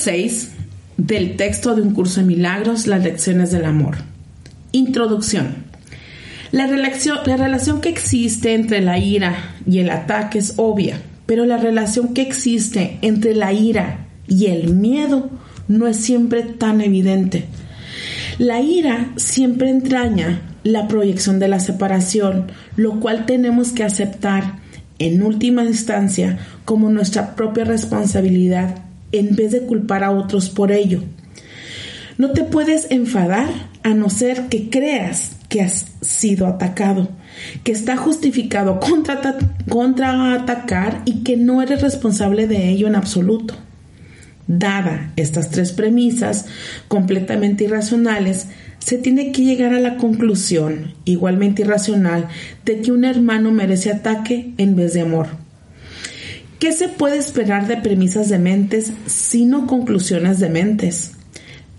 6 del texto de un curso de milagros, las lecciones del amor. Introducción. La relación, la relación que existe entre la ira y el ataque es obvia, pero la relación que existe entre la ira y el miedo no es siempre tan evidente. La ira siempre entraña la proyección de la separación, lo cual tenemos que aceptar en última instancia como nuestra propia responsabilidad en vez de culpar a otros por ello. No te puedes enfadar a no ser que creas que has sido atacado, que está justificado contra, contra atacar y que no eres responsable de ello en absoluto. Dada estas tres premisas completamente irracionales, se tiene que llegar a la conclusión, igualmente irracional, de que un hermano merece ataque en vez de amor. ¿Qué se puede esperar de premisas de mentes sino conclusiones de mentes?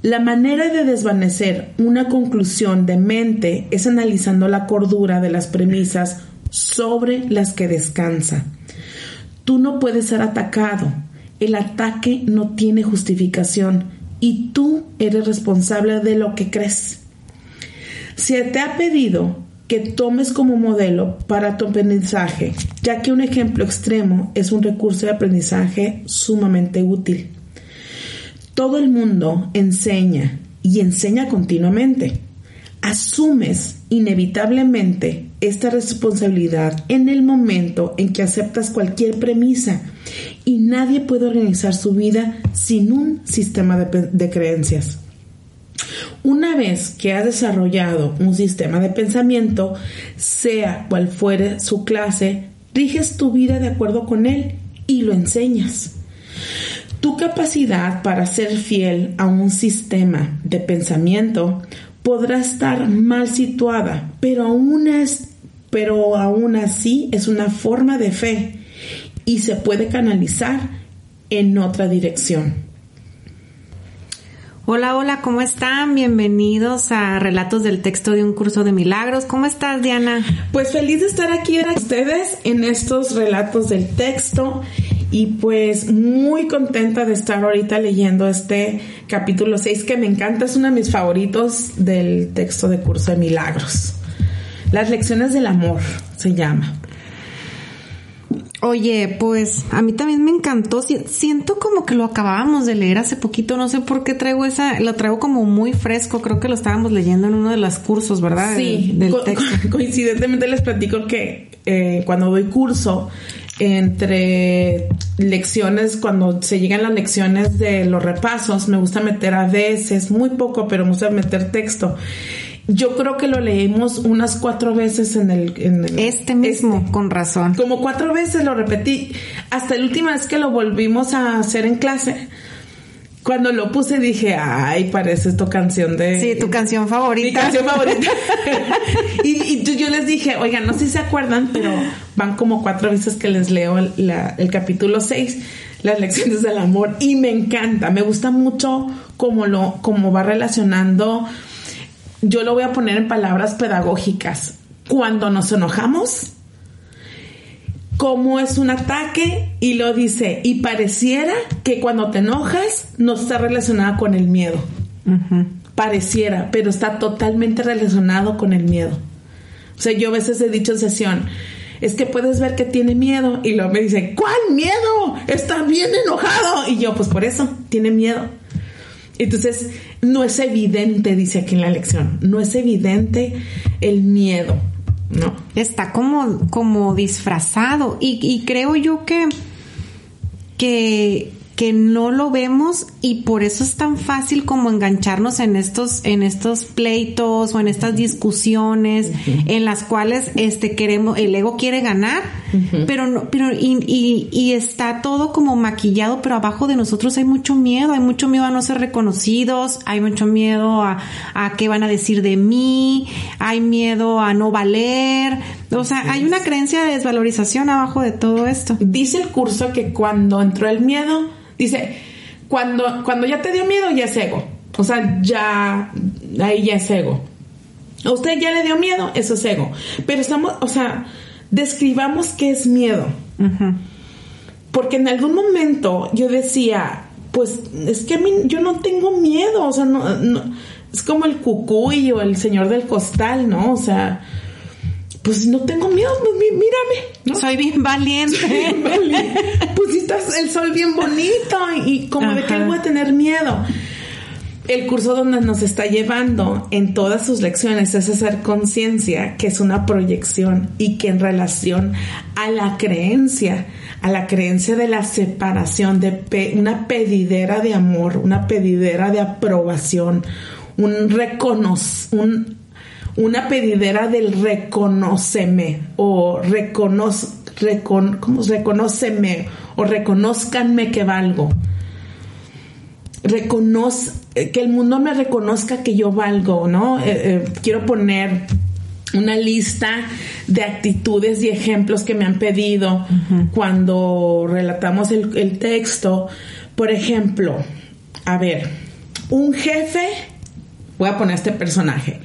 La manera de desvanecer una conclusión de mente es analizando la cordura de las premisas sobre las que descansa. Tú no puedes ser atacado. El ataque no tiene justificación y tú eres responsable de lo que crees. Se te ha pedido que tomes como modelo para tu aprendizaje, ya que un ejemplo extremo es un recurso de aprendizaje sumamente útil. Todo el mundo enseña y enseña continuamente. Asumes inevitablemente esta responsabilidad en el momento en que aceptas cualquier premisa y nadie puede organizar su vida sin un sistema de, de creencias. Una vez que has desarrollado un sistema de pensamiento, sea cual fuere su clase, riges tu vida de acuerdo con él y lo enseñas. Tu capacidad para ser fiel a un sistema de pensamiento podrá estar mal situada, pero aún, es, pero aún así es una forma de fe y se puede canalizar en otra dirección. Hola, hola, ¿cómo están? Bienvenidos a Relatos del Texto de un Curso de Milagros. ¿Cómo estás, Diana? Pues feliz de estar aquí con ustedes en estos relatos del texto y pues muy contenta de estar ahorita leyendo este capítulo 6 que me encanta, es uno de mis favoritos del texto de Curso de Milagros. Las lecciones del amor se llama. Oye, pues a mí también me encantó. Siento como que lo acabábamos de leer hace poquito. No sé por qué traigo esa, lo traigo como muy fresco. Creo que lo estábamos leyendo en uno de los cursos, ¿verdad? Sí, del, coincidentemente les platico que eh, cuando doy curso, entre lecciones, cuando se llegan las lecciones de los repasos, me gusta meter a veces, muy poco, pero me gusta meter texto. Yo creo que lo leímos unas cuatro veces en el... este mismo, este. con razón. Como cuatro veces lo repetí. Hasta la última vez que lo volvimos a hacer en clase. Cuando lo puse dije, ay, parece tu canción de... Sí, tu canción favorita. Mi canción favorita. y, yo les dije, oigan, no sé si se acuerdan, pero van como cuatro veces que les leo el, el capítulo 6 las lecciones del amor y me encanta, me gusta mucho cómo lo, cómo va relacionando yo lo voy a poner en palabras pedagógicas. Cuando nos enojamos, cómo es un ataque y lo dice, y pareciera que cuando te enojas no está relacionada con el miedo. Pareciera, pero está totalmente relacionado con el miedo. O sea, yo a veces he dicho en sesión, es que puedes ver que tiene miedo y luego me dice, ¿cuál miedo? Está bien enojado. Y yo, pues por eso, tiene miedo. Entonces, no es evidente, dice aquí en la lección, no es evidente el miedo, ¿no? Está como, como disfrazado y, creo yo que, que, que no lo vemos y por eso es tan fácil como engancharnos en estos en estos pleitos o en estas discusiones en las cuales este queremos el ego quiere ganar pero no pero y, y, está todo como maquillado pero abajo de nosotros hay mucho miedo hay mucho miedo a no ser reconocidos hay mucho miedo a, a qué van a decir de mí hay miedo a no valer. O sea hay una creencia de desvalorización abajo de todo esto. Dice el curso que cuando entró el miedo Dice, cuando, cuando ya te dio miedo, ya es ego. O sea, ya, ahí ya es ego. A usted ya le dio miedo, eso es ego. Pero estamos, o sea, describamos qué es miedo. Porque en algún momento yo decía, pues es que a mí, yo no tengo miedo, o sea, no, es como el cucuy o el señor del costal, ¿no? O sea, pues no tengo miedo, pues, mírame. Soy bien valiente. Pues estás el sol bien bonito y como de que voy a tener miedo. El curso donde nos está llevando en todas sus lecciones es hacer conciencia que es una proyección y que en relación a la creencia, a la creencia de la separación, de una pedidera de amor, una pedidera de aprobación, un reconocer, un una pedidera del reconóceme o reconoce, recon, ¿cómo? reconóceme o reconozcanme que valgo. Reconoce, que el mundo me reconozca que yo valgo, ¿no? Eh, eh, quiero poner una lista de actitudes y ejemplos que me han pedido cuando relatamos el, el texto. Por ejemplo, a ver, un jefe voy a poner este personaje,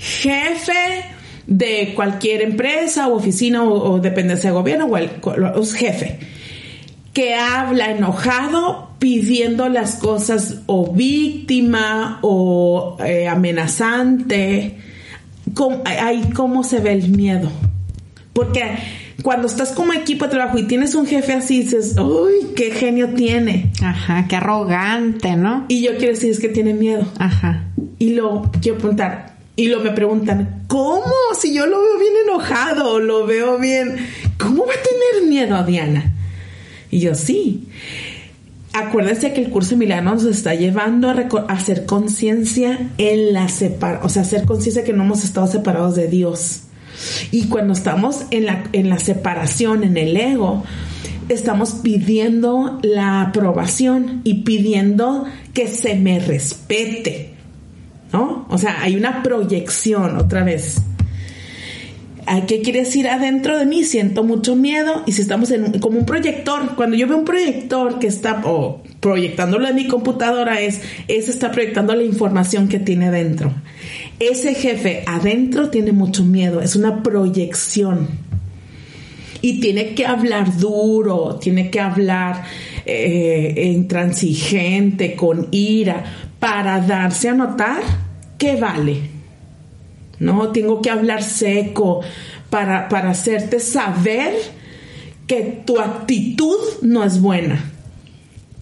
jefe de cualquier empresa o oficina o, dependencia de gobierno o el, jefe que habla enojado pidiendo las cosas o víctima o eh, amenazante. ahí cómo se ve el miedo. Porque cuando estás como equipo de trabajo y tienes un jefe así, dices, uy, qué genio tiene. Ajá, qué arrogante, ¿no? Y yo quiero decir, es que tiene miedo. Ajá. Y lo quiero preguntar, y lo me preguntan, ¿cómo? Si yo lo veo bien enojado, lo veo bien, ¿cómo va a tener miedo a Diana? Y yo, sí. Acuérdense que el curso de Milano nos está llevando a, hacer conciencia en la separación, o sea, hacer conciencia que no hemos estado separados de Dios. Y cuando estamos en la, en la separación, en el ego, estamos pidiendo la aprobación y pidiendo que se me respete, ¿no? O sea, hay una proyección otra vez. ¿Qué quiere decir adentro de mí? Siento mucho miedo y si estamos en como un proyector, cuando yo veo un proyector que está proyectándolo en mi computadora es, ese está proyectando la información que tiene dentro. Ese jefe adentro tiene mucho miedo, es una proyección. Y tiene que hablar duro, tiene que hablar eh, intransigente, con ira, para darse a notar que vale. No, tengo que hablar seco para, para hacerte saber que tu actitud no es buena,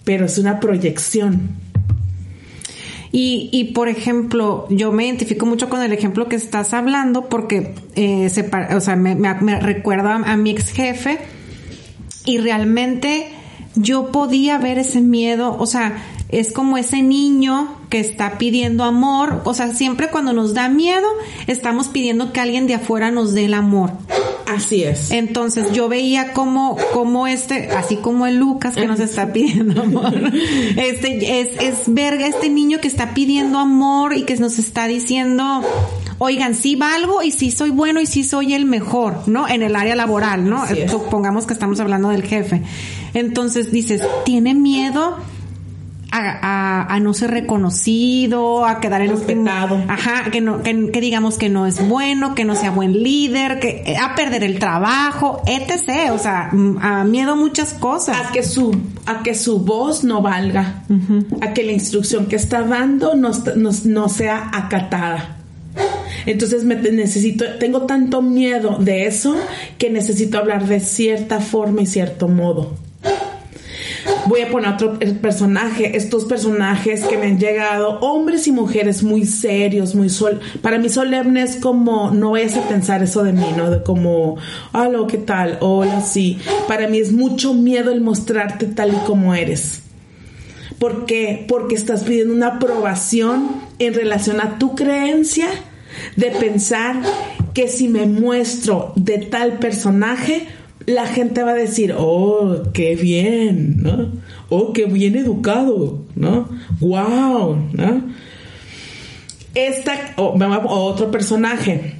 pero es una proyección. Y, y, por ejemplo, yo me identifico mucho con el ejemplo que estás hablando porque eh, o sea, me, me, recuerda a mi ex jefe y realmente yo podía ver ese miedo, o sea, es como ese niño que está pidiendo amor, o sea, siempre cuando nos da miedo, estamos pidiendo que alguien de afuera nos dé el amor. Así es. Entonces yo veía como, como este, así como el Lucas que nos está pidiendo amor, este es, es verga este niño que está pidiendo amor y que nos está diciendo, oigan, sí valgo y sí soy bueno y sí soy el mejor, ¿no? En el área laboral, ¿no? Supongamos que estamos hablando del jefe. Entonces dices, tiene miedo a, no ser reconocido, a quedar en respetado. Ajá, que no, que, digamos que no es bueno, que no sea buen líder, que eh, a perder el trabajo, etc. O sea, a miedo a muchas cosas. A que su, a que su voz no valga, a que la instrucción que está dando no, no sea acatada. Entonces me necesito, tengo tanto miedo de eso que necesito hablar de cierta forma y cierto modo voy a poner otro personaje, estos personajes que me han llegado, hombres y mujeres muy serios, muy sol, para mí solemnes como, no vayas a pensar eso de mí, ¿no? De como, hola, ¿qué tal? Hola, sí. Para mí es mucho miedo el mostrarte tal y como eres. ¿Por qué? Porque estás pidiendo una aprobación en relación a tu creencia de pensar que si me muestro de tal personaje, la gente va a decir, oh, qué bien, ¿no? Oh, qué bien educado, ¿no? Wow, ¿no? Esta, otro personaje.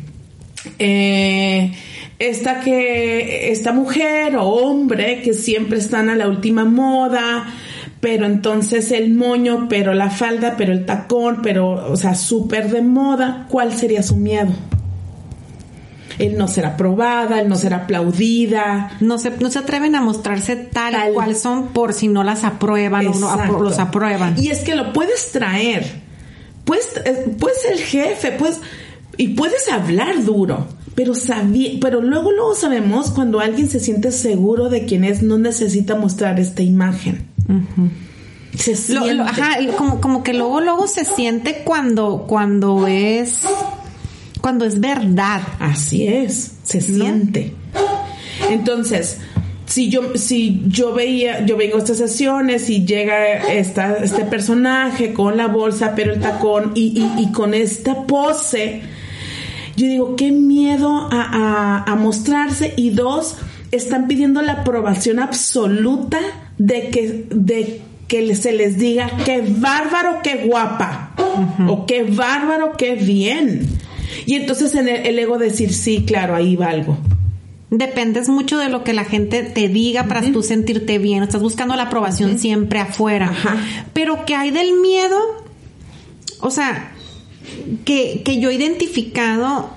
Eh, esta que, esta mujer o hombre que siempre están a la última moda, pero entonces el moño, pero la falda, pero el tacón, pero, o sea, súper de moda, ¿cuál sería su miedo? El no ser aprobada, el no ser aplaudida. No se, no se atreven a mostrarse tal, cual son por si no las aprueban o no los aprueban. Y es que lo puedes traer. Puedes, eh, puedes ser el jefe, puedes, y puedes hablar duro pero, pero luego, luego sabemos cuando alguien se siente seguro de quién es, no necesita mostrar esta imagen. Se siente. ajá, como, como que luego, luego se siente cuando, cuando es, cuando es verdad. Así es, se siente. Entonces, si yo, si yo veía, yo vengo a estas sesiones y llega esta, este personaje con la bolsa, pero el tacón y, y, y con esta pose, yo digo, qué miedo a, mostrarse. Y dos, están pidiendo la aprobación absoluta de que, de que se les diga qué bárbaro, qué guapa. O qué bárbaro, qué bien. Y entonces en el, ego decir, sí, claro, ahí va algo. Dependes mucho de lo que la gente te diga para tú sentirte bien. Estás buscando la aprobación siempre afuera. Pero ¿qué hay del miedo? O sea, que, que yo he identificado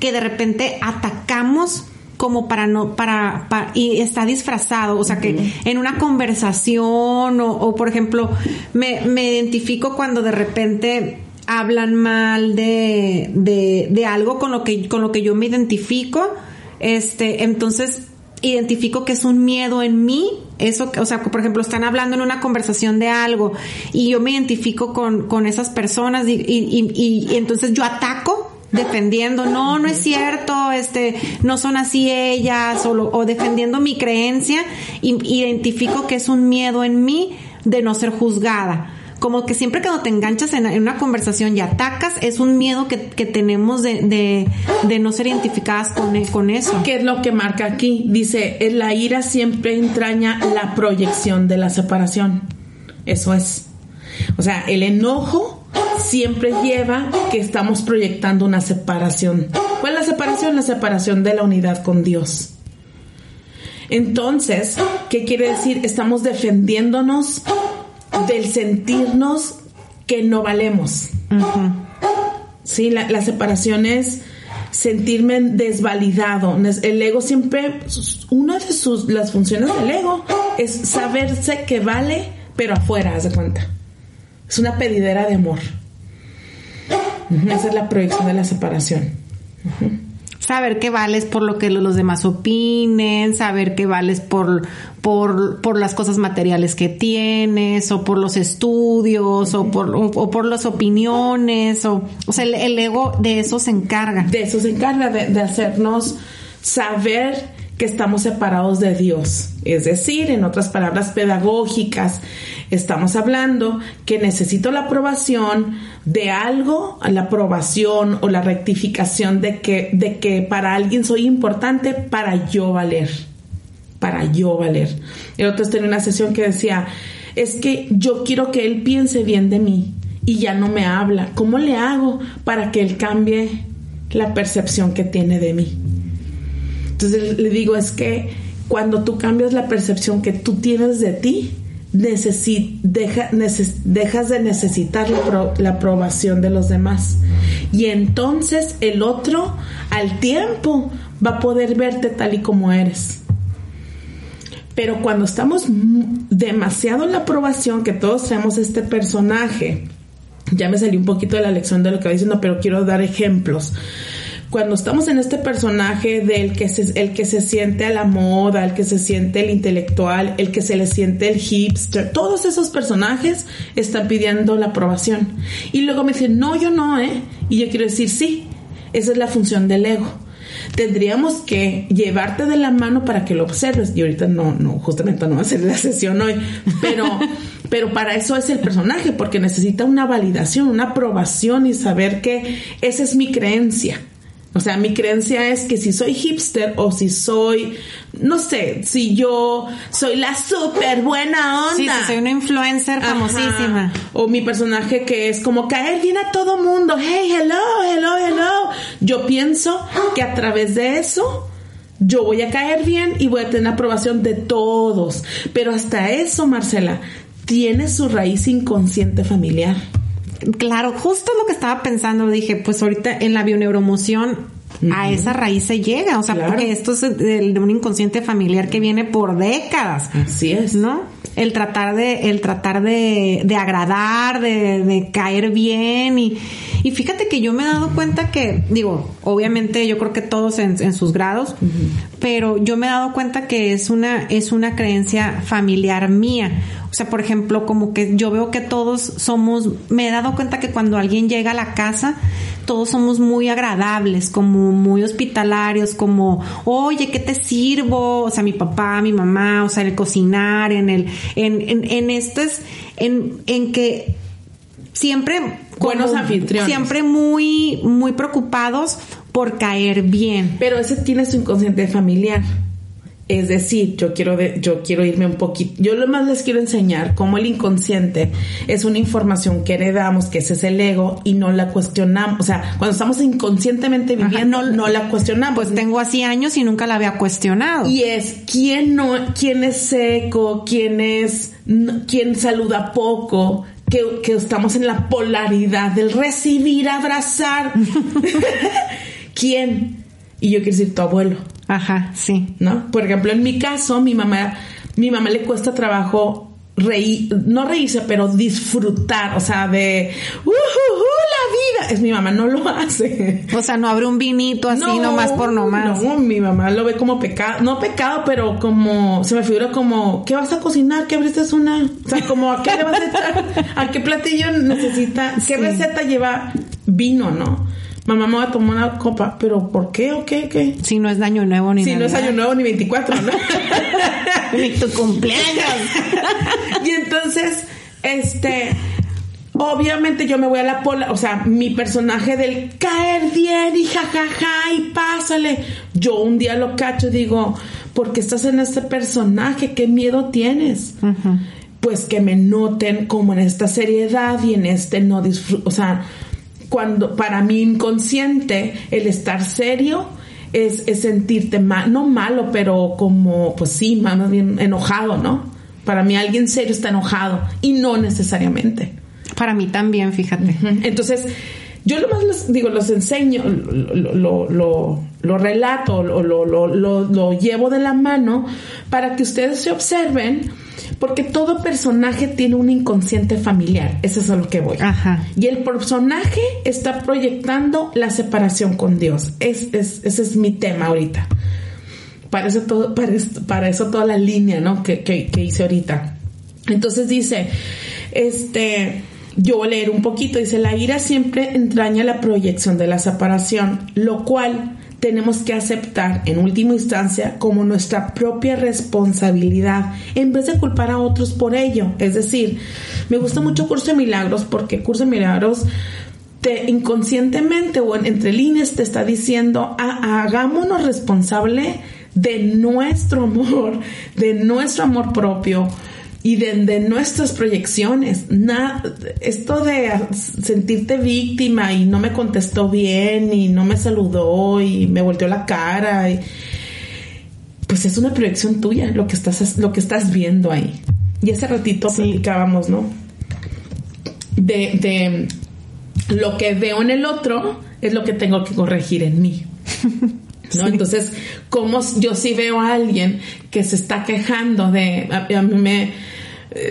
que de repente atacamos como para no, para, y está disfrazado, o sea que en una conversación o, por ejemplo, me, me, identifico cuando de repente hablan mal de, de, de, algo con lo que, con lo que yo me identifico, este, entonces identifico que es un miedo en mí, eso, o sea, por ejemplo, están hablando en una conversación de algo y yo me identifico con, con esas personas y, y, y, entonces yo ataco defendiendo, no, no es cierto, este, no son así ellas, o, o defendiendo mi creencia, identifico que es un miedo en mí de no ser juzgada como que siempre cuando te enganchas en, una conversación y atacas, es un miedo que, tenemos de, no ser identificadas con, e, con eso. ¿Qué es lo que marca aquí? Dice, la ira siempre entraña la proyección de la separación. Eso es. O sea, el enojo siempre lleva que estamos proyectando una separación. ¿Cuál es la separación? La separación de la unidad con Dios. Entonces, ¿qué quiere decir? Estamos defendiéndonos del sentirnos que no valemos. Sí, la, separación es sentirme desvalidado. El ego siempre, una de sus, las funciones del ego es saberse que vale, pero afuera, haz de cuenta. Es una pedidera de amor. Esa es la proyección de la separación saber que vales por lo que los demás opinen, saber que vales por, por, por las cosas materiales que tienes, o por los estudios, o por, o, por las opiniones, o, o sea, el, ego de eso se encarga. De eso se encarga, de, de hacernos saber que estamos separados de Dios. Es decir, en otras palabras pedagógicas, estamos hablando que necesito la aprobación de algo, la aprobación o la rectificación de que, de que para alguien soy importante para yo valer. Para yo valer. El otro tenía una sesión que decía, es que yo quiero que él piense bien de mí y ya no me habla. ¿Cómo le hago para que él cambie la percepción que tiene de mí? Entonces le digo, es que cuando tú cambias la percepción que tú tienes de ti, dejas de necesitar la, aprobación de los demás. Y entonces el otro al tiempo va a poder verte tal y como eres. Pero cuando estamos demasiado en la aprobación, que todos seamos este personaje, ya me salí un poquito de la lección de lo que va diciendo, pero quiero dar ejemplos cuando estamos en este personaje del que se, el que se siente a la moda, el que se siente el intelectual, el que se le siente el hipster, todos esos personajes están pidiendo la aprobación. Y luego me dicen, no, yo no, ¿eh? Y yo quiero decir, sí, esa es la función del ego. tendríamos que llevarte de la mano para que lo observes. Y ahorita no, no, justamente no va a ser la sesión hoy, pero, pero para eso es el personaje, porque necesita una validación, una aprobación y saber que esa es mi creencia. O sea, mi creencia es que si soy hipster o si soy, no sé, si yo soy la súper buena onda. Sí, si soy una influencer famosísima. O mi personaje que es como caer bien a todo mundo. Hey, hello, hello, hello. Yo pienso que a través de eso yo voy a caer bien y voy a tener aprobación de todos. Pero hasta eso, Marcela, tiene su raíz inconsciente familiar. Claro, justo lo que estaba pensando, dije, pues ahorita en la bioneuromoción a esa raíz se llega, o sea, porque esto es de, un inconsciente familiar que viene por décadas. Así es. ¿No? El tratar de, el tratar de, de agradar, de, de, caer bien y, y fíjate que yo me he dado cuenta que, digo, obviamente yo creo que todos en, sus grados, pero yo me he dado cuenta que es una, es una creencia familiar mía. O sea, por ejemplo, como que yo veo que todos somos, me he dado cuenta que cuando alguien llega a la casa, todos somos muy agradables, como muy hospitalarios, como, oye, ¿qué te sirvo? O sea, mi papá, mi mamá, o sea, el cocinar, en el, en, en, en esto es, en, en que siempre buenos anfitriones. Siempre muy, muy preocupados por caer bien. Pero ese tiene su inconsciente familiar. Es decir, yo quiero, yo quiero irme un poquito. Yo lo más les quiero enseñar cómo el inconsciente es una información que heredamos, que ese es el ego, y no la cuestionamos. O sea, cuando estamos inconscientemente viviendo, no, la cuestionamos. Pues tengo así años y nunca la había cuestionado. Y es quién no, quién es seco, quién es, quién saluda poco, que, que, estamos en la polaridad del recibir, abrazar. ¿Quién? Y yo quiero decir tu abuelo. Ajá, sí. ¿No? Por ejemplo, en mi caso, mi mamá, mi mamá le cuesta trabajo reír, no reírse, pero disfrutar, o sea, de uh, la vida. Es mi mamá, no lo hace. O sea, no abre un vinito así nomás por nomás. No, mi mamá lo ve como pecado, no pecado, pero como, se me figura como, ¿qué vas a cocinar? ¿Qué abriste una? O sea, como, ¿a qué le vas a echar? ¿A qué platillo necesita? ¿Qué receta lleva vino, no? Mamá me va a tomar una copa, pero ¿por qué o qué? qué? Si no es año nuevo ni Si no es año nuevo ni 24, ¿no? ni tu cumpleaños. y entonces, este, obviamente yo me voy a la pola, o sea, mi personaje del caer bien y jajaja y pásale. Yo un día lo cacho y digo, ¿por qué estás en este personaje? ¿Qué miedo tienes? Pues que me noten como en esta seriedad y en este no disfruto, o sea, cuando para mi inconsciente el estar serio es, sentirte mal, no malo, pero como, pues sí, más bien enojado, ¿no? Para mí alguien serio está enojado y no necesariamente. Para mí también, fíjate. Entonces, yo lo más les digo, los enseño, lo, lo, lo, relato, lo, lo, llevo de la mano para que ustedes se observen porque todo personaje tiene un inconsciente familiar. Eso es a lo que voy. Ajá. Y el personaje está proyectando la separación con Dios. Es, es, ese es mi tema ahorita. Para eso, todo, para, eso toda la línea ¿no? que, que, que hice ahorita. Entonces dice, este, yo voy a leer un poquito, dice, la ira siempre entraña la proyección de la separación, lo cual tenemos que aceptar en última instancia como nuestra propia responsabilidad en vez de culpar a otros por ello. Es decir, me gusta mucho Curso de Milagros porque Curso de Milagros te inconscientemente o entre líneas te está diciendo hagámonos responsable de nuestro amor, de nuestro amor propio, y de, nuestras proyecciones. Nada, esto de sentirte víctima y no me contestó bien y no me saludó y me volteó la cara, y, pues es una proyección tuya lo que estás, lo que estás viendo ahí. Y ese ratito platicábamos, ¿no? De, de lo que veo en el otro es lo que tengo que corregir en mí. ¿no? Entonces, como yo sí veo a alguien que se está quejando de, a, mí me,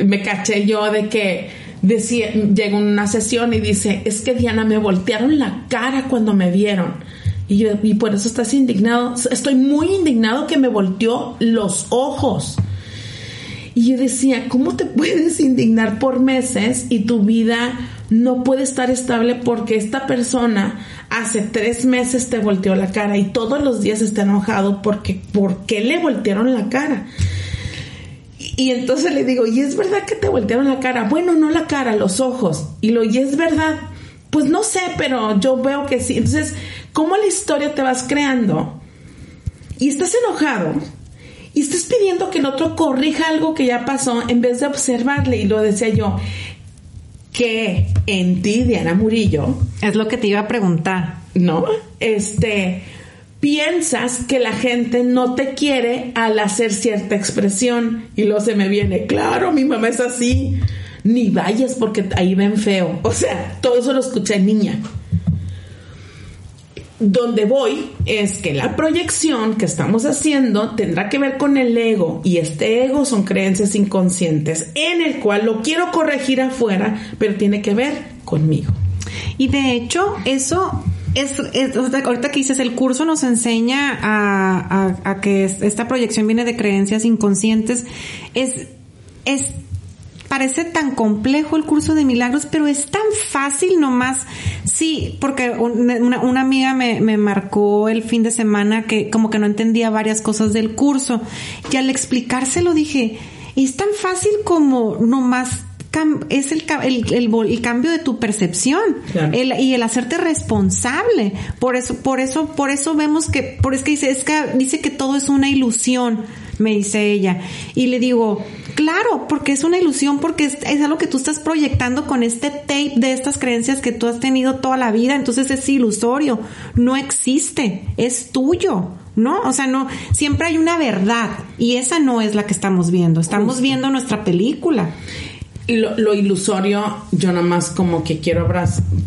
me caché yo de que decía, llegó una sesión y dice, es que Diana me voltearon la cara cuando me vieron. Y yo, y por eso estás indignado. Estoy muy indignado que me volteó los ojos. Y yo decía, ¿cómo te puedes indignar por meses y tu vida no puede estar estable porque esta persona hace tres meses te volteó la cara y todos los días está enojado porque ¿por qué le voltearon la cara? Y entonces le digo, ¿y es verdad que te voltearon la cara? Bueno, no la cara, los ojos. Y lo, ¿y es verdad? Pues no sé, pero yo veo que sí. Entonces, ¿cómo la historia te vas creando? Y estás enojado y estás pidiendo que el otro corrija algo que ya pasó en vez de observarle. Y lo decía yo, que en ti, Diana Murillo, es lo que te iba a preguntar, ¿no? Este, piensas que la gente no te quiere al hacer cierta expresión y luego se me viene, claro, mi mamá es así, ni vayas porque ahí ven feo. O sea, todo eso lo escuché niña donde voy es que la proyección que estamos haciendo tendrá que ver con el ego y este ego son creencias inconscientes en el cual lo quiero corregir afuera, pero tiene que ver conmigo. Y de hecho, eso es, ahorita que dices, el curso nos enseña a, a que esta proyección viene de creencias inconscientes. Es, es parece tan complejo el curso de milagros, pero es tan fácil nomás. Sí, porque una, amiga me, me, marcó el fin de semana que como que no entendía varias cosas del curso y al explicárselo dije, es tan fácil como nomás es el, el, el, cambio de tu percepción y el hacerte responsable. Por eso, por eso, por eso vemos que, por es que dice, es que dice que todo es una ilusión, me dice ella. Y le digo, claro, porque es una ilusión, porque es, es algo que tú estás proyectando con este tape de estas creencias que tú has tenido toda la vida, entonces es ilusorio, no existe, es tuyo. ¿no? O sea, no, siempre hay una verdad y esa no es la que estamos viendo, estamos viendo nuestra película lo, ilusorio, yo nada más como que quiero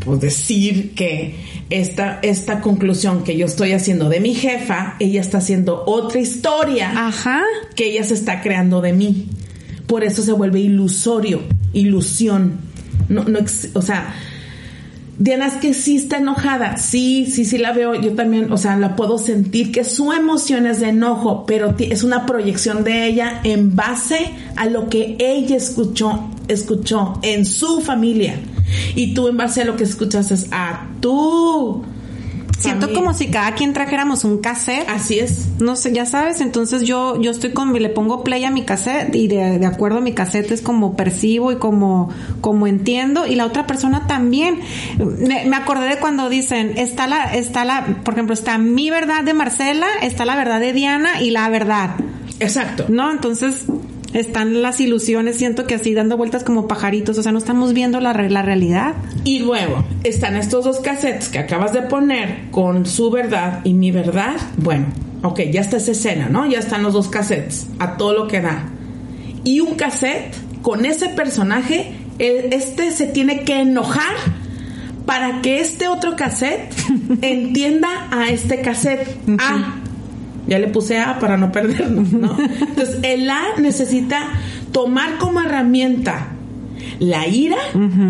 pues, decir que esta, esta conclusión que yo estoy haciendo de mi jefa, ella está haciendo otra historia Ajá. que ella se está creando de mí. Por eso se vuelve ilusorio, ilusión. No, no, o sea, Diana es que sí está enojada. Sí, sí, sí la veo. Yo también, o sea, la puedo sentir que su emoción es de enojo, pero es una proyección de ella en base a lo que ella escuchó, escuchó en su familia. Y tú en base a lo que escuchas es a tú Siento como si cada quien trajéramos un cassette. Así es. No sé, ya sabes, entonces yo, yo estoy con, le pongo play a mi cassette y de, acuerdo a mi cassette es como percibo y como, como entiendo y la otra persona también. Me, me acordé de cuando dicen, está la, está la, por ejemplo, está mi verdad de Marcela, está la verdad de Diana y la verdad. Exacto. ¿No? Entonces, están las ilusiones, siento que así dando vueltas como pajaritos, o sea, no estamos viendo la, la realidad. Y luego están estos dos cassettes que acabas de poner con su verdad y mi verdad. Bueno, ok, ya está esa escena, ¿no? Ya están los dos cassettes, a todo lo que da. Y un cassette con ese personaje, este se tiene que enojar para que este otro cassette entienda a este cassette. Ah, ya le puse A para no perdernos, ¿no? Entonces, el A necesita tomar como herramienta la ira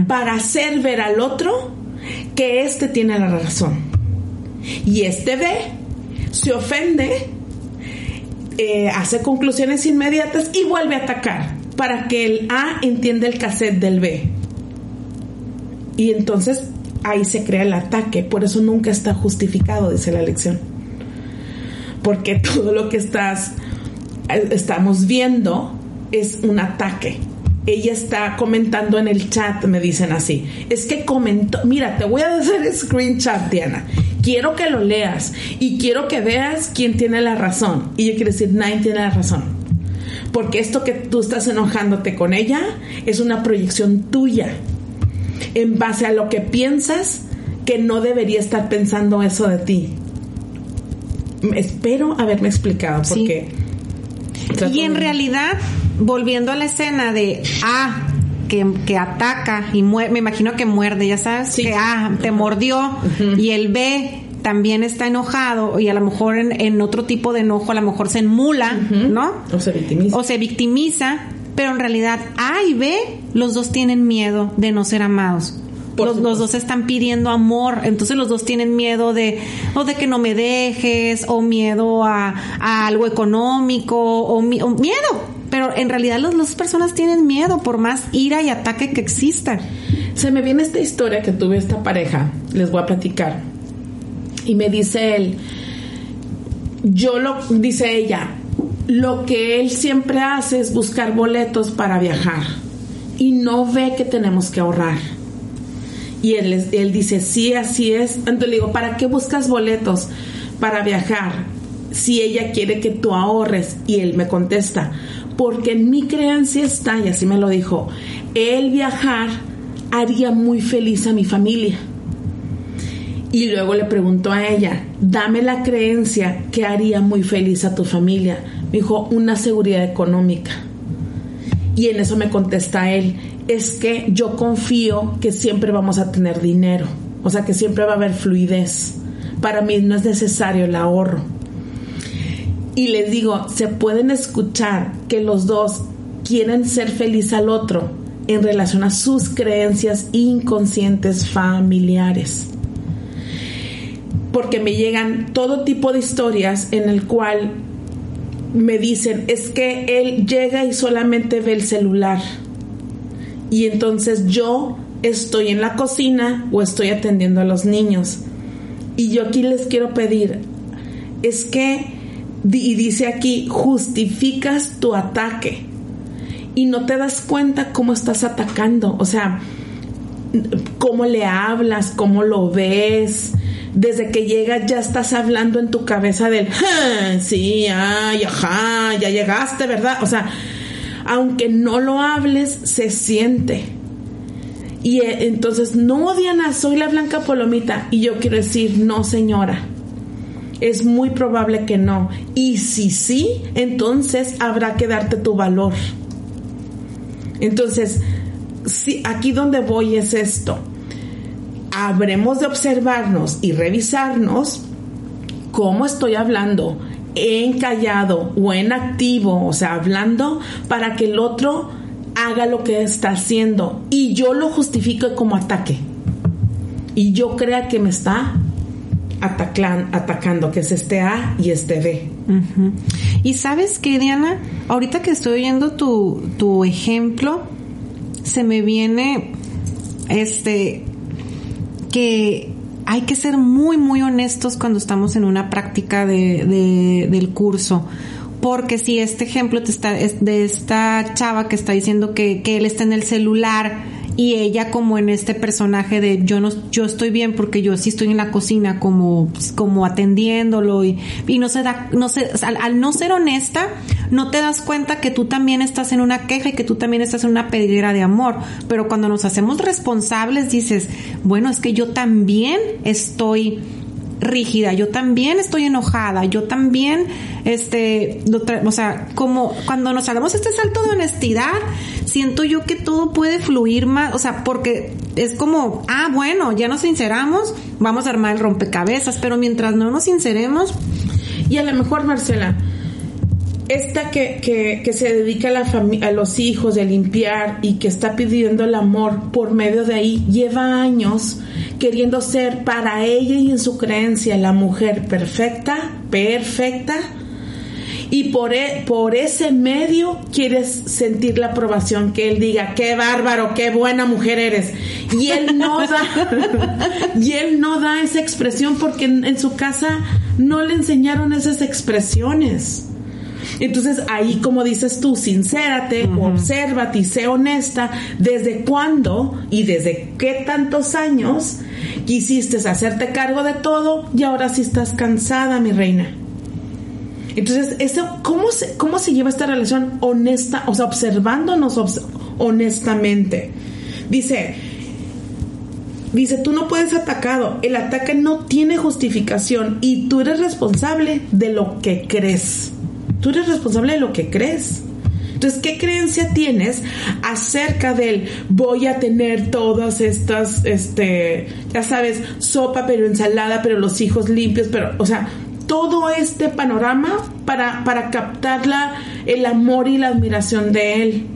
para hacer ver al otro que éste tiene la razón. Y este B se ofende, eh, hace conclusiones inmediatas y vuelve a atacar para que el A entienda el cassette del B. Y entonces ahí se crea el ataque, por eso nunca está justificado, dice la lección porque todo lo que estás, eh, estamos viendo es un ataque. Ella está comentando en el chat, me dicen así. Es que comentó, mira, te voy a hacer screenshot, Diana. Quiero que lo leas y quiero que veas quién tiene la razón. Y yo quiero decir, nadie tiene la razón. Porque esto que tú estás enojándote con ella es una proyección tuya. En base a lo que piensas que no debería estar pensando eso de ti espero haberme explicado porque... Y en realidad, volviendo a la escena de A, que, que, ataca y me imagino que muerde, ya sabes, que A te mordió y el B también está enojado y a lo mejor en, otro tipo de enojo a lo mejor se enmula, ¿no? O se victimiza. O se victimiza, pero en realidad A y B, los dos tienen miedo de no ser amados. Los, dos están pidiendo amor, entonces los dos tienen miedo de, o de que no me dejes, o miedo a, algo económico, o, miedo, pero en realidad las dos personas tienen miedo por más ira y ataque que exista. Se me viene esta historia que tuve esta pareja, les voy a platicar. Y me dice él, yo lo, dice ella, lo que él siempre hace es buscar boletos para viajar y no ve que tenemos que ahorrar. Y él, él dice, sí, así es. Entonces le digo, ¿para qué buscas boletos para viajar si ella quiere que tú ahorres? Y él me contesta, porque en mi creencia está, y así me lo dijo, el viajar haría muy feliz a mi familia. Y luego le preguntó a ella, dame la creencia que haría muy feliz a tu familia. Me dijo, una seguridad económica. Y en eso me contesta él, es que yo confío que siempre vamos a tener dinero, o sea que siempre va a haber fluidez. Para mí no es necesario el ahorro. Y les digo, se pueden escuchar que los dos quieren ser feliz al otro en relación a sus creencias inconscientes familiares. Porque me llegan todo tipo de historias en el cual me dicen, es que él llega y solamente ve el celular. Y entonces yo estoy en la cocina o estoy atendiendo a los niños. Y yo aquí les quiero pedir, es que, y dice aquí, justificas tu ataque y no te das cuenta cómo estás atacando, o sea, cómo le hablas, cómo lo ves, desde que llegas ya estás hablando en tu cabeza del, sí, ay, ajá, ya llegaste, ¿verdad? O sea, aunque no lo hables, se siente. Y eh, entonces, no, Diana, soy la blanca polomita. Y yo quiero decir, no, señora. Es muy probable que no. Y si sí, entonces habrá que darte tu valor. Entonces, sí, aquí donde voy es esto habremos de observarnos y revisarnos cómo estoy hablando en callado o en activo, o sea, hablando para que el otro haga lo que está haciendo y yo lo justifico como ataque. Y yo crea que me está atacando, que es este A y este B. Y sabes que, Diana, ahorita que estoy oyendo tu, tu ejemplo, se me viene este que hay que ser muy, muy honestos cuando estamos en una práctica de, del curso. Porque si este ejemplo te está, es de esta chava que está diciendo que, que él está en el celular y ella como en este personaje de yo no yo estoy bien porque yo sí estoy en la cocina como como atendiéndolo y, y no se da no se al, no ser honesta no te das cuenta que tú también estás en una queja y que tú también estás en una pedidera de amor pero cuando nos hacemos responsables dices bueno es que yo también estoy rígida, yo también estoy enojada, yo también, este, o sea, como cuando nos hagamos este salto de honestidad, siento yo que todo puede fluir más, o sea, porque es como, ah, bueno, ya nos sinceramos, vamos a armar el rompecabezas, pero mientras no nos sinceremos. Y a lo mejor, Marcela, esta que, que, que, se dedica a, la a los hijos de limpiar y que está pidiendo el amor por medio de ahí, lleva años queriendo ser para ella y en su creencia la mujer perfecta, perfecta, y por, e, por ese medio quieres sentir la aprobación, que él diga, qué bárbaro, qué buena mujer eres. Y él no da, y él no da esa expresión porque en su casa no le enseñaron esas expresiones. Entonces ahí, como dices tú, sincérate, obsérvate y sé honesta desde cuándo y desde qué tantos años quisiste hacerte cargo de todo y ahora sí estás cansada, mi reina. Entonces, eso, ¿cómo se, ¿cómo se lleva esta relación honesta, o sea, observándonos honestamente? Dice, dice, tú no puedes atacado, el ataque no tiene justificación y tú eres responsable de lo que crees. Tú eres responsable de lo que crees. Entonces, ¿qué creencia tienes acerca del voy a tener todas estas, este, ya sabes, sopa, pero ensalada, pero los hijos limpios, pero, o sea, todo este panorama para, para captar el amor y la admiración de él.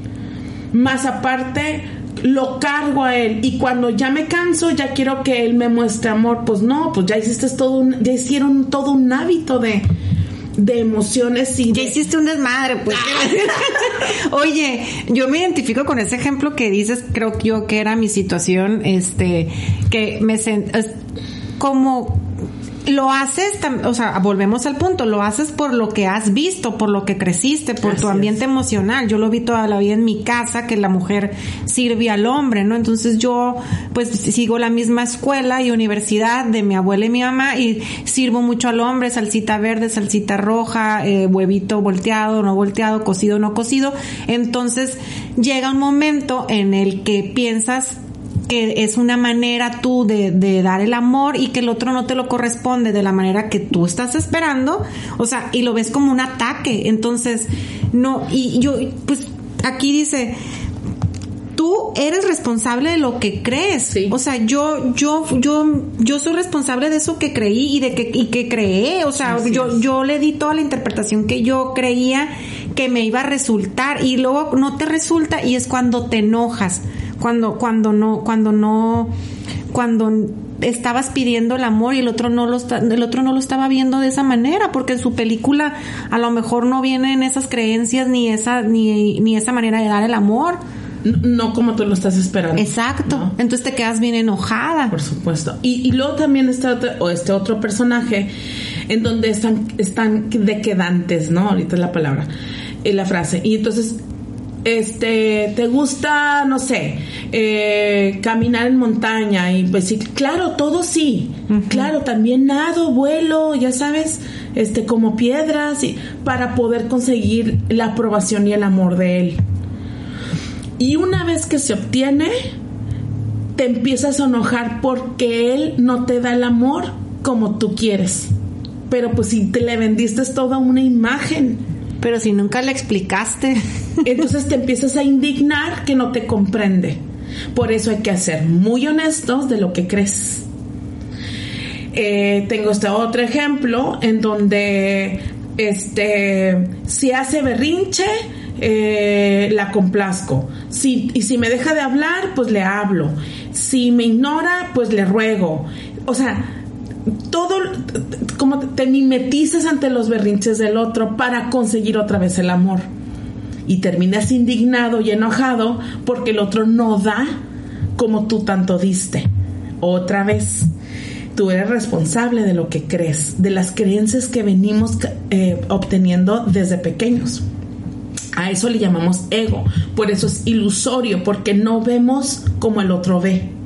Más aparte, lo cargo a él y cuando ya me canso ya quiero que él me muestre amor pues no pues ya hiciste todo un, ya hicieron todo un hábito de de emociones y... Ya hiciste un desmadre, pues. Oye, yo me identifico con ese ejemplo que dices, creo yo que era mi situación, este, que me sent como lo haces, o sea, volvemos al punto, lo haces por lo que has visto, por lo que creciste, por tu ambiente emocional. Yo lo vi toda la vida en mi casa, que la mujer sirve al hombre, ¿no? Entonces yo, pues, sigo la misma escuela y universidad de mi abuela y mi mamá y sirvo mucho al hombre, salsita verde, salsita roja, eh, huevito volteado, no volteado, cocido, no cocido. Entonces llega un momento en el que piensas que es una manera tú de, de, dar el amor y que el otro no te lo corresponde de la manera que tú estás esperando, o sea, y lo ves como un ataque. Entonces, no, y yo, pues aquí dice, tú eres responsable de lo que crees. O sea, yo, yo, yo, yo soy responsable de eso que creí y de que, y que creé. O sea, yo, yo le di toda la interpretación que yo creía que me iba a resultar y luego no te resulta y es cuando te enojas cuando, cuando no, cuando no, cuando estabas pidiendo el amor y el otro no lo el otro no lo estaba viendo de esa manera porque en su película a lo mejor no vienen esas creencias ni esa ni, ni esa manera de dar el amor. No como tú lo estás esperando exacto. entonces te quedas bien enojada. Por supuesto. Y, y luego también está otro, o este otro personaje en donde están están dequedantes no ahorita es la palabra en la frase. Y entonces este, te gusta, no sé, eh, caminar en montaña y decir, pues claro, todo sí, claro, también nado, vuelo, ya sabes, este, como piedras, y, para poder conseguir la aprobación y el amor de él. Y una vez que se obtiene, te empiezas a enojar porque él no te da el amor como tú quieres. Pero pues si te le vendiste toda una imagen pero si nunca le explicaste. Entonces te empiezas a indignar que no te comprende. Por eso hay que ser muy honestos de lo que crees. Eh, tengo este otro ejemplo en donde este si hace berrinche eh, la complazco si, y si me deja de hablar pues le hablo si me ignora pues le ruego o sea todo, como te mimetizas ante los berrinches del otro para conseguir otra vez el amor. Y terminas indignado y enojado porque el otro no da como tú tanto diste. Otra vez, tú eres responsable de lo que crees, de las creencias que venimos eh, obteniendo desde pequeños. A eso le llamamos ego. Por eso es ilusorio, porque no vemos como el otro ve.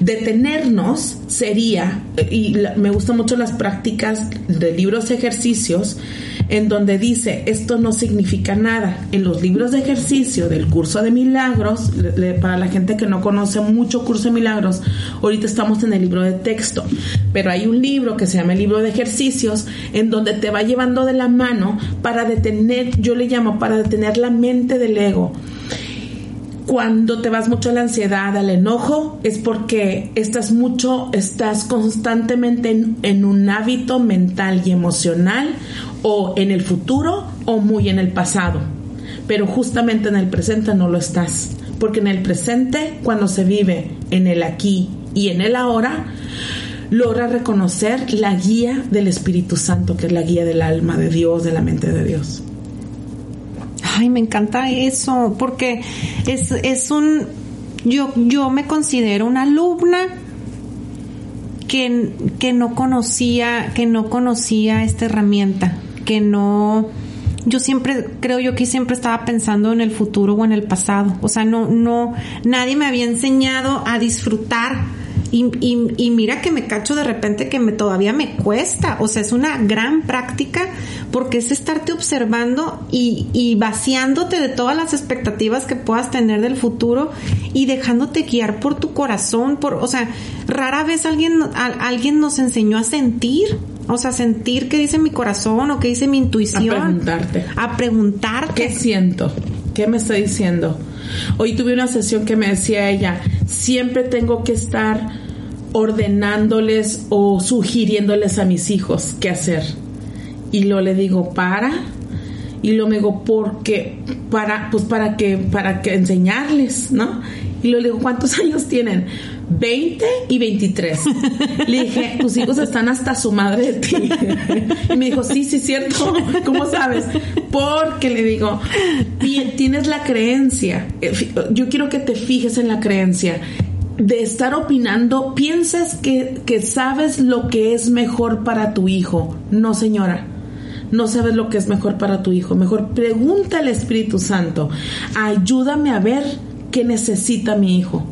Detenernos sería, y me gustan mucho las prácticas de libros de ejercicios, en donde dice, esto no significa nada. En los libros de ejercicio del curso de milagros, para la gente que no conoce mucho curso de milagros, ahorita estamos en el libro de texto, pero hay un libro que se llama el libro de ejercicios, en donde te va llevando de la mano para detener, yo le llamo, para detener la mente del ego cuando te vas mucho a la ansiedad, al enojo, es porque estás mucho, estás constantemente en, un hábito mental y emocional o en el futuro o muy en el pasado. Pero justamente en el presente no lo estás. Porque en el presente, cuando se vive en el aquí y en el ahora, logra reconocer la guía del Espíritu Santo, que es la guía del alma de Dios, de la mente de Dios. Ay, me encanta eso, porque es, es un, yo, yo me considero una alumna que, que no conocía, que no conocía esta herramienta, que no, yo siempre, creo yo que siempre estaba pensando en el futuro o en el pasado. O sea, no, no, nadie me había enseñado a disfrutar y, mira que me cacho de repente que me todavía me cuesta. O sea, es una gran práctica porque es estarte observando y, vaciándote de todas las expectativas que puedas tener del futuro y dejándote guiar por tu corazón. Por, o sea, rara vez alguien, alguien nos enseñó a sentir. O sea, sentir qué dice mi corazón o qué dice mi intuición. A preguntarte. A preguntarte. ¿Qué siento? ¿Qué me está diciendo? Hoy tuve una sesión que me decía ella, siempre tengo que estar ordenándoles o sugiriéndoles a mis hijos qué hacer. Y lo le digo, para. Y lo me digo, porque, para, pues para que, para que enseñarles, ¿no? Y le digo, ¿cuántos años tienen? 20 y 23. Le dije, tus hijos están hasta su madre de ti. Y me dijo, sí, sí, cierto. ¿Cómo sabes? Porque le digo, tienes la creencia. Eh, yo quiero que te fijes en la creencia de estar opinando, piensas que, que, sabes lo que es mejor para tu hijo. No, señora. No sabes lo que es mejor para tu hijo. Mejor pregunta al Espíritu Santo. Ayúdame a ver qué necesita mi hijo.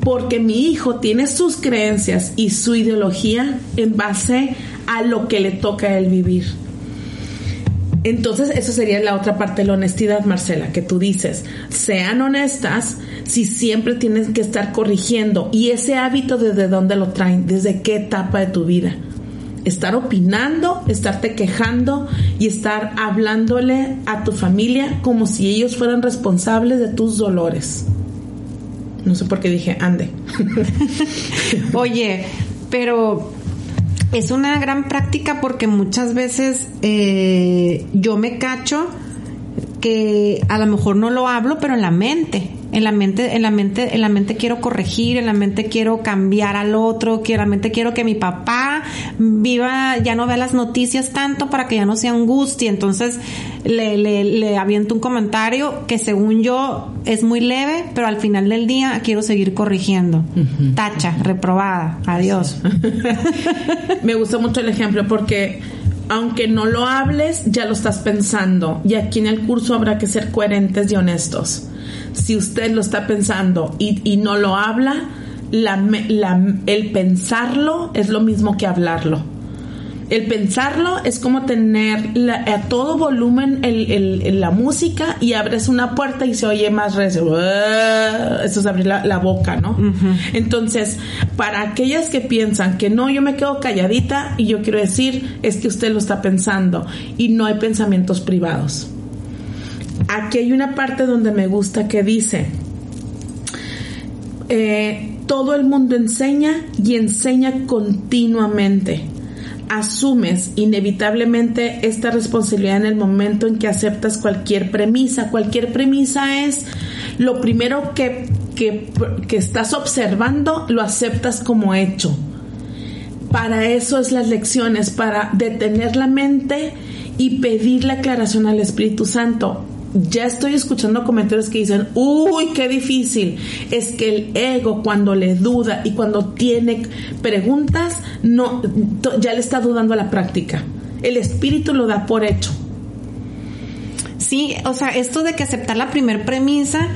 Porque mi hijo tiene sus creencias y su ideología en base a lo que le toca a él vivir. Entonces, eso sería la otra parte de la honestidad, Marcela, que tú dices, sean honestas si siempre tienes que estar corrigiendo. Y ese hábito, ¿desde dónde lo traen? ¿Desde qué etapa de tu vida? Estar opinando, estarte quejando y estar hablándole a tu familia como si ellos fueran responsables de tus dolores. No sé por qué dije, ande. Oye, pero es una gran práctica porque muchas veces eh, yo me cacho que a lo mejor no lo hablo, pero en la mente en la mente, en la mente, en la mente quiero corregir, en la mente quiero cambiar al otro, que en la mente quiero que mi papá viva, ya no vea las noticias tanto para que ya no sea angustia. Entonces le, le, le aviento un comentario que según yo es muy leve, pero al final del día quiero seguir corrigiendo. Tacha, reprobada, adiós. Me gusta mucho el ejemplo porque aunque no lo hables, ya lo estás pensando. Y aquí en el curso habrá que ser coherentes y honestos si usted lo está pensando y, no lo habla, el pensarlo es lo mismo que hablarlo. El pensarlo es como tener a todo volumen la música y abres una puerta y se oye más recio. Eso es abrir la, boca, ¿no? Entonces, para aquellas que piensan que no, yo me quedo calladita y yo quiero decir, es que usted lo está pensando y no hay pensamientos privados. Aquí hay una parte donde me gusta que dice, eh, todo el mundo enseña y enseña continuamente. Asumes inevitablemente esta responsabilidad en el momento en que aceptas cualquier premisa. Cualquier premisa es lo primero que, que, que estás observando, lo aceptas como hecho. Para eso es las lecciones, para detener la mente y pedir la aclaración al Espíritu Santo ya estoy escuchando comentarios que dicen, uy, qué difícil. Es que el ego cuando le duda y cuando tiene preguntas, no, ya le está dudando a la práctica. El espíritu lo da por hecho. Sí, o sea, esto de que aceptar la primer premisa,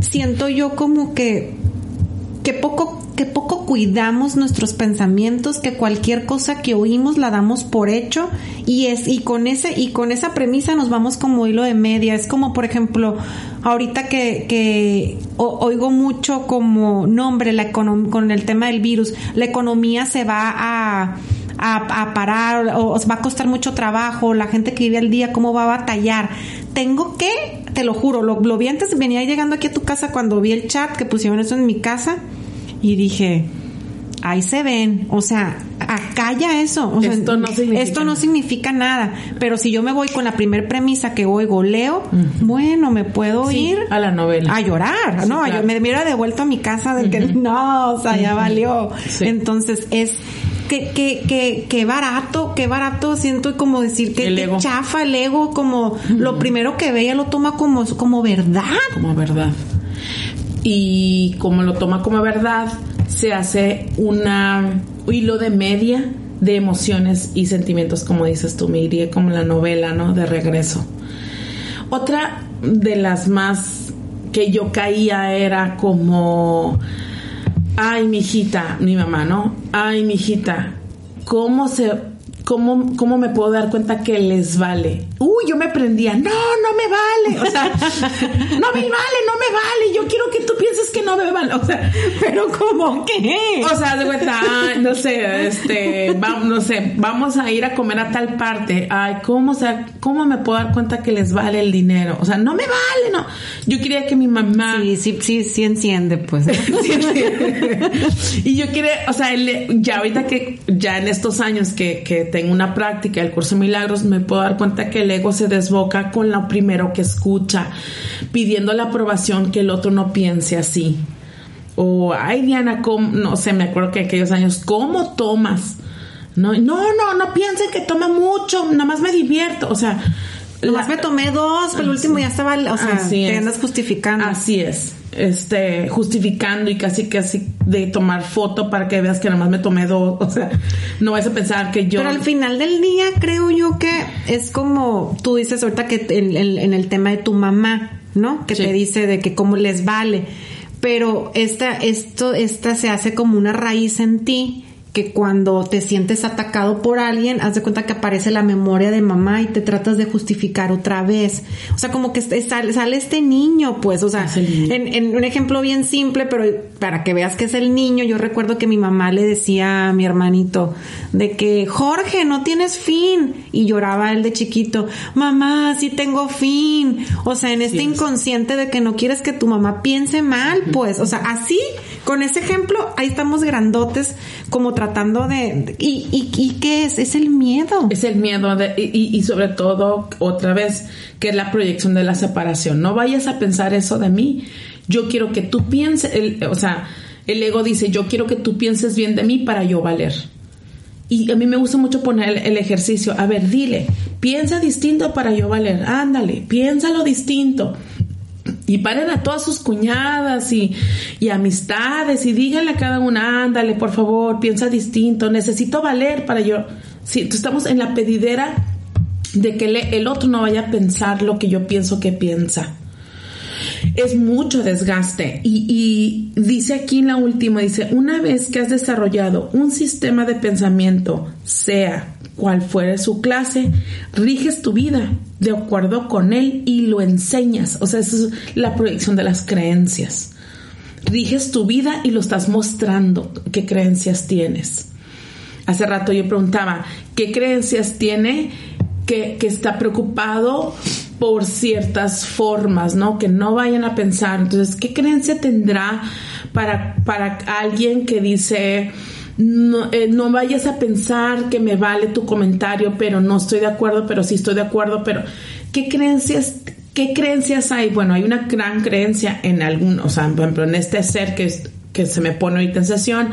siento yo como que, que poco que poco cuidamos nuestros pensamientos, que cualquier cosa que oímos la damos por hecho y es y con ese y con esa premisa nos vamos como hilo de media. Es como por ejemplo ahorita que, que oigo mucho como nombre con el tema del virus, la economía se va a a, parar o os va a costar mucho trabajo, la gente que vive al día, cómo va a batallar. Tengo que, te lo juro, lo, lo vi antes, venía llegando aquí a tu casa cuando vi el chat que pusieron eso en mi casa y dije, ahí se ven, o sea, acá ya eso. esto, no significa esto no significa nada. Pero si yo me voy con la primer premisa que oigo, leo, bueno, me puedo ir a la novela. A llorar, ¿no? Yo me hubiera devuelto a mi casa de que no, o sea, ya valió. Entonces es que, que, que, que barato, qué barato siento como decir que, chafa el ego, como lo primero que ve ya lo toma como, como verdad. Como verdad y como lo toma como verdad, se hace una hilo de media de emociones y sentimientos, como dices tú, me iría como la novela, ¿no? De regreso. Otra de las más que yo caía era como, ay, mi hijita, mi mamá, ¿no? Ay, mi hijita, ¿cómo se ¿cómo, ¿cómo me puedo dar cuenta que les vale? Uy, yo me prendía, no, no me vale, o sea, no me vale, no me vale, yo quiero que tú pienses que no me vale, o sea, pero ¿cómo qué? O sea, de cuenta, no sé, este, vamos, no sé, vamos a ir a comer a tal parte, ay, ¿cómo, o sea, cómo me puedo dar cuenta que les vale el dinero? O sea, no me vale, no. Yo quería que mi mamá... Sí, sí, sí, sí enciende, pues. sí enciende. y yo quería, o sea, ya ahorita que, ya en estos años que, que tengo una práctica del curso de milagros, me puedo dar cuenta que el ego se con lo primero que escucha, pidiendo la aprobación que el otro no piense así. O, ay Diana, ¿cómo? no sé, me acuerdo que aquellos años, ¿cómo tomas? No, no, no, no piensen que toma mucho, nada más me divierto. O sea, Nomás me tomé dos, pero el último ya estaba, o sea, Así te es. andas justificando. Así es. Este, justificando y casi casi de tomar foto para que veas que nada más me tomé dos. O sea, no vas a pensar que yo. Pero al final del día creo yo que es como tú dices ahorita que en, en- en el tema de tu mamá, ¿no? Que Sí. te dice de que cómo les vale. Pero esta, esto, esta se hace como una raíz en ti que cuando te sientes atacado por alguien, haz de cuenta que aparece la memoria de mamá y te tratas de justificar otra vez. O sea, como que sale, sale este niño, pues, o sea, en, en un ejemplo bien simple, pero para que veas que es el niño, yo recuerdo que mi mamá le decía a mi hermanito de que Jorge, no tienes fin. Y lloraba él de chiquito, mamá, sí tengo fin. O sea, en este es. inconsciente de que no quieres que tu mamá piense mal, pues, o sea, así, con ese ejemplo, ahí estamos grandotes como tratando de... ¿Y, y, qué es? Es el miedo. Es el miedo y- y sobre todo, otra vez, que es la proyección de la separación. No vayas a pensar eso de mí. Yo quiero que tú pienses, el- o sea, el ego dice, yo quiero que tú pienses bien de mí para yo valer. Y a mí me gusta mucho poner el, el ejercicio. A ver, dile, piensa distinto para yo valer. Ándale, piénsalo distinto. Y paren a todas sus cuñadas y, y amistades y díganle a cada una, ándale, por favor, piensa distinto, necesito valer para yo. Si estamos en la pedidera de que el otro no vaya a pensar lo que yo pienso que piensa. Es mucho desgaste. Y, dice aquí en la última, dice, una vez que has desarrollado un sistema de pensamiento, sea cual fuere su clase, riges tu vida de acuerdo con él y lo enseñas. O sea, esa es la proyección de las creencias. Riges tu vida y lo estás mostrando qué creencias tienes. Hace rato yo preguntaba, ¿qué creencias tiene que, que está preocupado por ciertas formas, ¿no? Que no vayan a pensar. Entonces, ¿qué creencia tendrá para, para alguien que dice, no, eh, no vayas a pensar que me vale tu comentario, pero no estoy de acuerdo, pero sí estoy de acuerdo, pero ¿qué creencias ¿Qué creencias hay? Bueno, hay una gran creencia en algún, o sea, por ejemplo, en este ser que, es- que se me pone ahorita en sesión,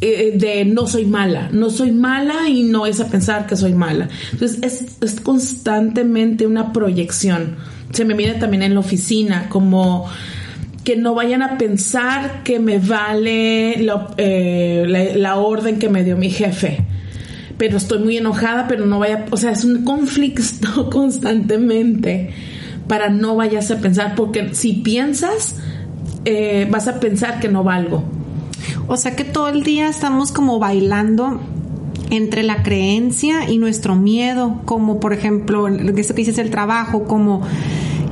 eh, de no soy mala, no soy mala y no es a pensar que soy mala. Entonces, es, es constantemente una proyección. Se me viene también en la oficina como que no vayan a pensar que me vale la, eh, orden que me dio mi jefe pero estoy muy enojada, pero no vaya, o sea, es un conflicto constantemente para no vayas a pensar, porque si piensas, eh, vas a pensar que no valgo. O sea que todo el día estamos como bailando entre la creencia y nuestro miedo, como por ejemplo, eso que dices el trabajo, como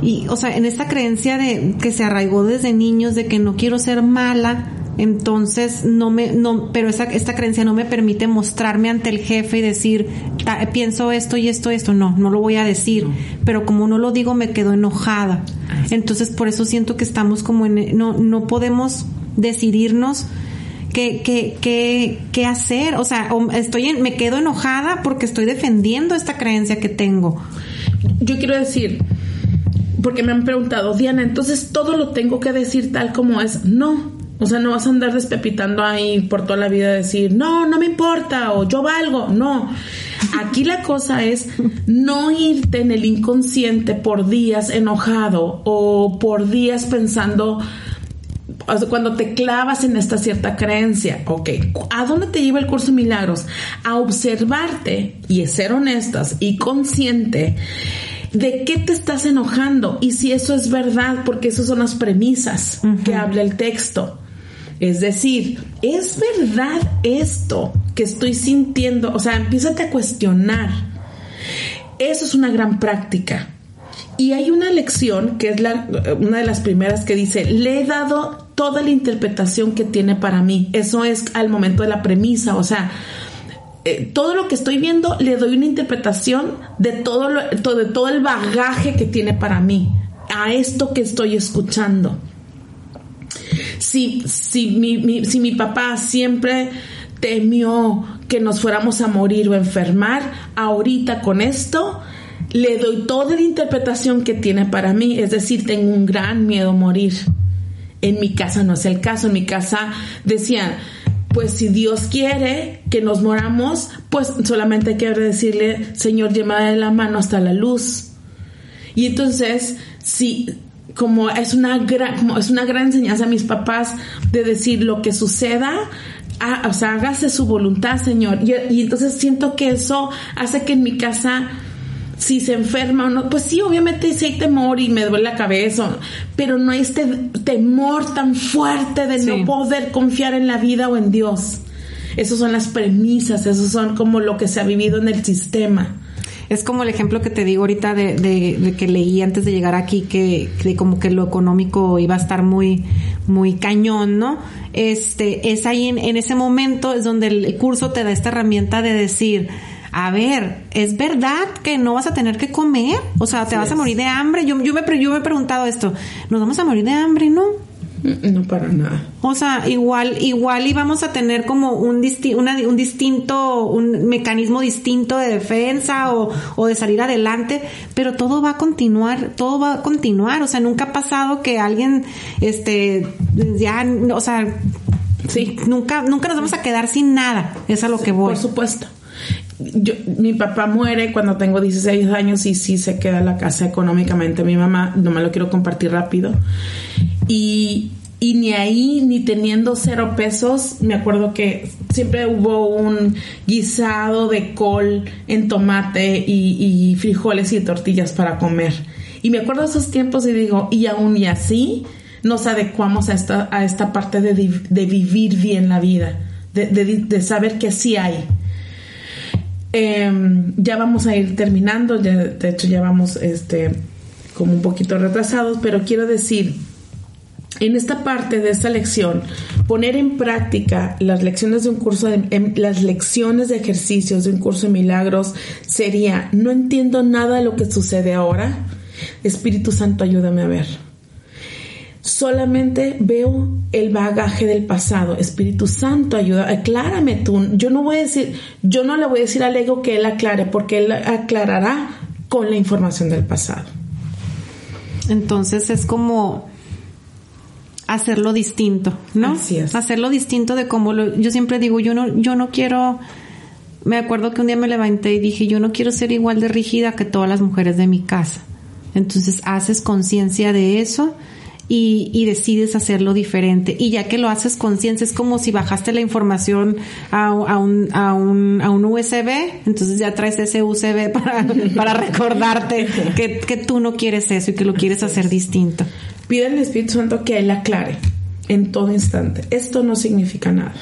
y o sea, en esta creencia de que se arraigó desde niños de que no quiero ser mala, entonces no me no, pero esa esta creencia no me permite mostrarme ante el jefe y decir, "Ta- pienso esto y esto y esto, no, no lo voy a decir, pero como no lo digo me quedo enojada. Entonces por eso siento que estamos como en no no podemos decidirnos qué, qué, qué, qué hacer. O sea, estoy en- me quedo enojada porque estoy defendiendo esta creencia que tengo. Yo quiero decir, porque me han preguntado, Diana, entonces todo lo tengo que decir tal como es. No, o sea, no vas a andar despepitando ahí por toda la vida decir, no, no me importa o yo valgo. No, aquí la cosa es no irte en el inconsciente por días enojado o por días pensando cuando te clavas en esta cierta creencia, ok, ¿a dónde te lleva el curso de milagros? A observarte y a ser honestas y consciente de qué te estás enojando y si eso es verdad, porque esas son las premisas que habla el texto. Es decir, ¿es verdad esto que estoy sintiendo? O sea, empiezate a cuestionar. Eso es una gran práctica. Y hay una lección que es la, una de las primeras que dice, le he dado toda la interpretación que tiene para mí. Eso es al momento de la premisa, o sea, eh, todo lo que estoy viendo le doy una interpretación de todo, lo, de todo el bagaje que tiene para mí, a esto que estoy escuchando. Si, si, mi, mi- si mi papá siempre temió que nos fuéramos a morir o enfermar, ahorita con esto le doy toda la interpretación que tiene para mí, es decir, tengo un gran miedo a morir. En mi casa no es el caso. En mi casa decían, pues si Dios quiere que nos moramos, pues solamente hay que decirle, Señor, llévame de la mano hasta la luz. Y entonces, si como es una gran, como es una gran enseñanza a mis papás de decir lo que suceda, o sea, hágase su voluntad, Señor. Y, y, entonces siento que eso hace que en mi casa, si se enferma o no, pues sí, obviamente sí hay temor y me duele la cabeza, pero no hay este temor tan fuerte de no poder confiar en la vida o en Dios. Esas son las premisas, esos son como lo que se ha vivido en el sistema. Es como el ejemplo que te digo ahorita de, de, que leí antes de llegar aquí, que, como que lo económico iba a estar muy, muy cañón, ¿no? Este, es ahí en, en ese momento es donde el curso te da esta herramienta de decir, a ver, ¿es verdad que no vas a tener que comer? O sea, ¿te vas a morir de hambre? Yo, yo, me, yo me he preguntado esto, ¿nos vamos a morir de hambre? No. Mm, no para nada. O sea, igual, igual íbamos a tener como un, disti un distinto, un mecanismo distinto de defensa o, o, de salir adelante, pero todo va a continuar, todo va a continuar. O sea, nunca ha pasado que alguien, este, ya, o sea, sí, nunca, nunca nos vamos a quedar sin nada. Es a lo que voy. Por supuesto. Yo, mi papá muere cuando tengo 16 años y sí se queda la casa económicamente. Mi mamá, no me lo quiero compartir rápido. Y, y ni ahí, ni teniendo cero pesos, me acuerdo que siempre hubo un guisado de col en tomate y, frijoles y tortillas para comer. Y me acuerdo de esos tiempos y digo, y aún y así nos adecuamos a esta, a esta parte de, vivir bien la vida, de, saber que sí hay. Em, ya vamos a ir terminando, de hecho ya vamos este, como un poquito retrasados, pero quiero decir en esta parte de esta lección, poner en práctica las lecciones de un curso de, em, las lecciones de ejercicios de un curso de milagros sería, no entiendo nada de lo que sucede ahora, Espíritu Santo ayúdame a ver. Solamente veo el bagaje del pasado. Espíritu Santo, ayuda, aclárame tú. Yo no voy a decir, yo no le voy a decir al ego que él aclare, porque él aclarará con la información del pasado. Entonces es como hacerlo distinto, ¿no? Así es. Hacerlo distinto de cómo lo, yo siempre digo, yo no, yo no quiero, me acuerdo que un día me levanté y dije, yo no quiero ser igual de rígida que todas las mujeres de mi casa. Entonces haces conciencia de eso y, y, decides hacerlo diferente. Y ya que lo haces conciencia, es como si bajaste la información a, a, un, a, un, a un USB, entonces ya traes ese USB para, para recordarte que, que tú no quieres eso y que lo quieres hacer distinto. Pide al Espíritu Santo que Él aclare en todo instante. Esto no significa nada.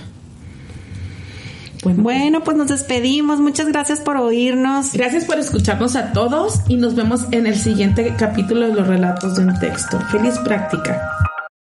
Bueno, pues nos despedimos. Muchas gracias por oírnos. Gracias por escucharnos a todos y nos vemos en el siguiente capítulo de los relatos de un texto. Feliz práctica.